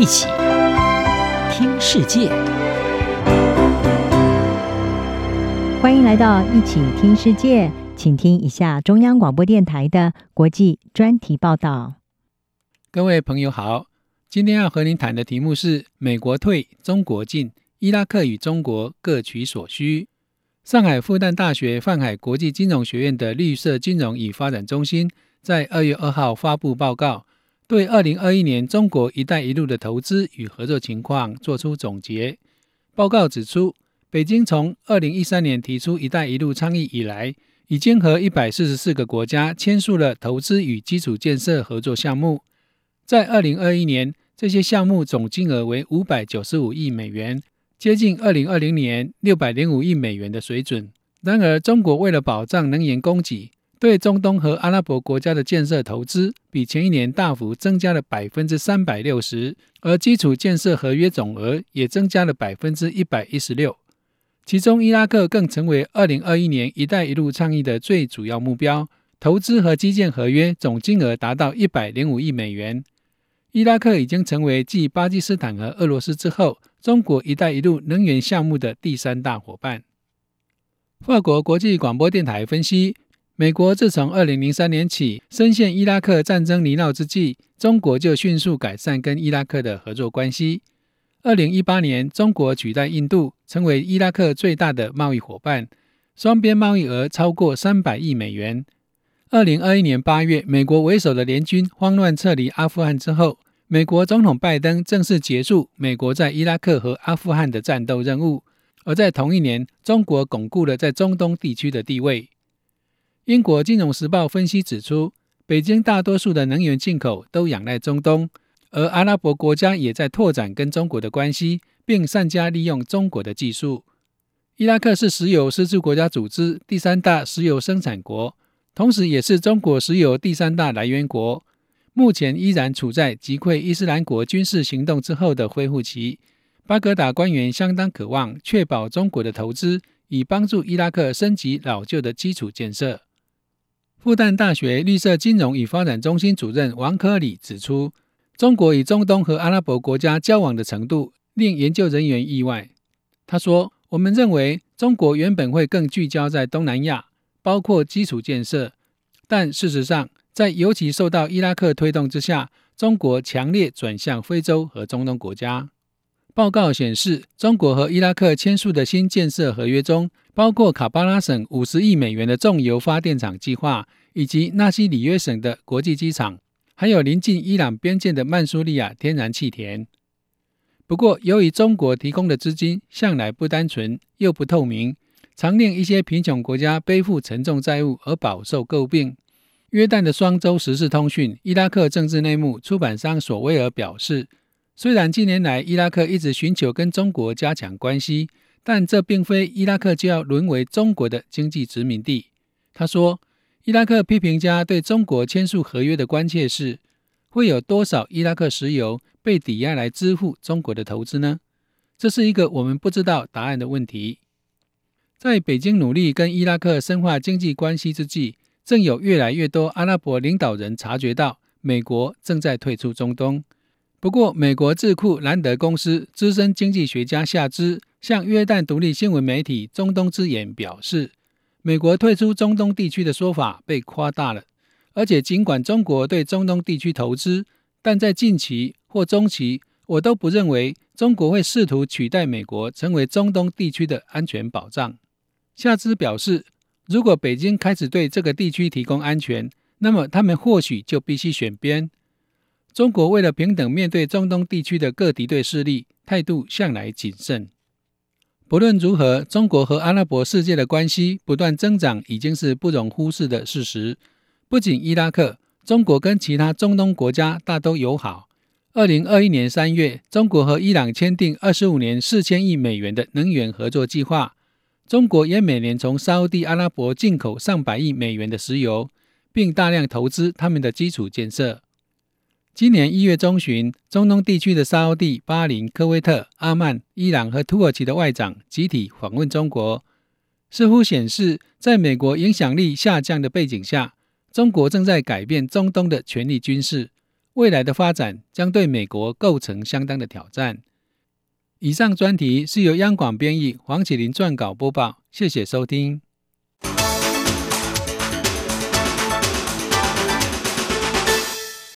一起听世界，欢迎来到一起听世界，请听一下中央广播电台的国际专题报道。各位朋友好，今天要和您谈的题目是“美国退，中国进，伊拉克与中国各取所需”。上海复旦大学泛海国际金融学院的绿色金融与发展中心在二月二号发布报告。对二零二一年中国“一带一路”的投资与合作情况作出总结。报告指出，北京从二零一三年提出“一带一路”倡议以来，已经和一百四十四个国家签署了投资与基础建设合作项目。在二零二一年，这些项目总金额为五百九十五亿美元，接近二零二零年六百零五亿美元的水准。然而，中国为了保障能源供给，对中东和阿拉伯国家的建设投资比前一年大幅增加了百分之三百六十，而基础建设合约总额也增加了百分之一百一十六。其中，伊拉克更成为二零二一年“一带一路”倡议的最主要目标，投资和基建合约总金额达到一百零五亿美元。伊拉克已经成为继巴基斯坦和俄罗斯之后，中国“一带一路”能源项目的第三大伙伴。法国国际广播电台分析。美国自从二零零三年起深陷伊拉克战争泥淖之际，中国就迅速改善跟伊拉克的合作关系。二零一八年，中国取代印度成为伊拉克最大的贸易伙伴，双边贸易额超过三百亿美元。二零二一年八月，美国为首的联军慌乱撤离阿富汗之后，美国总统拜登正式结束美国在伊拉克和阿富汗的战斗任务。而在同一年，中国巩固了在中东地区的地位。英国金融时报分析指出，北京大多数的能源进口都仰赖中东，而阿拉伯国家也在拓展跟中国的关系，并善加利用中国的技术。伊拉克是石油输出国家组织第三大石油生产国，同时也是中国石油第三大来源国。目前依然处在击溃伊斯兰国军事行动之后的恢复期。巴格达官员相当渴望确保中国的投资，以帮助伊拉克升级老旧的基础建设。复旦大学绿色金融与发展中心主任王科里指出，中国与中东和阿拉伯国家交往的程度令研究人员意外。他说：“我们认为中国原本会更聚焦在东南亚，包括基础建设，但事实上，在尤其受到伊拉克推动之下，中国强烈转向非洲和中东国家。”报告显示，中国和伊拉克签署的新建设合约中，包括卡巴拉省五十亿美元的重油发电厂计划，以及纳西里约省的国际机场，还有临近伊朗边界的曼苏利亚天然气田。不过，由于中国提供的资金向来不单纯又不透明，常令一些贫穷国家背负沉重债务而饱受诟病。约旦的双周时事通讯伊拉克政治内幕出版商索威尔表示。虽然近年来伊拉克一直寻求跟中国加强关系，但这并非伊拉克就要沦为中国的经济殖民地。他说，伊拉克批评家对中国签署合约的关切是：会有多少伊拉克石油被抵押来支付中国的投资呢？这是一个我们不知道答案的问题。在北京努力跟伊拉克深化经济关系之际，正有越来越多阿拉伯领导人察觉到美国正在退出中东。不过，美国智库兰德公司资深经济学家夏兹向约旦独立新闻媒体《中东之眼》表示，美国退出中东地区的说法被夸大了。而且，尽管中国对中东地区投资，但在近期或中期，我都不认为中国会试图取代美国成为中东地区的安全保障。夏兹表示，如果北京开始对这个地区提供安全，那么他们或许就必须选边。中国为了平等面对中东地区的各敌对势力，态度向来谨慎。不论如何，中国和阿拉伯世界的关系不断增长，已经是不容忽视的事实。不仅伊拉克，中国跟其他中东国家大都友好。二零二一年三月，中国和伊朗签订二十五年四千亿美元的能源合作计划。中国也每年从沙乌地阿拉伯进口上百亿美元的石油，并大量投资他们的基础建设。今年一月中旬，中东地区的沙乌地、巴林、科威特、阿曼、伊朗和土耳其的外长集体访问中国，似乎显示，在美国影响力下降的背景下，中国正在改变中东的权力军事，未来的发展将对美国构成相当的挑战。以上专题是由央广编译黄启麟撰稿播报，谢谢收听。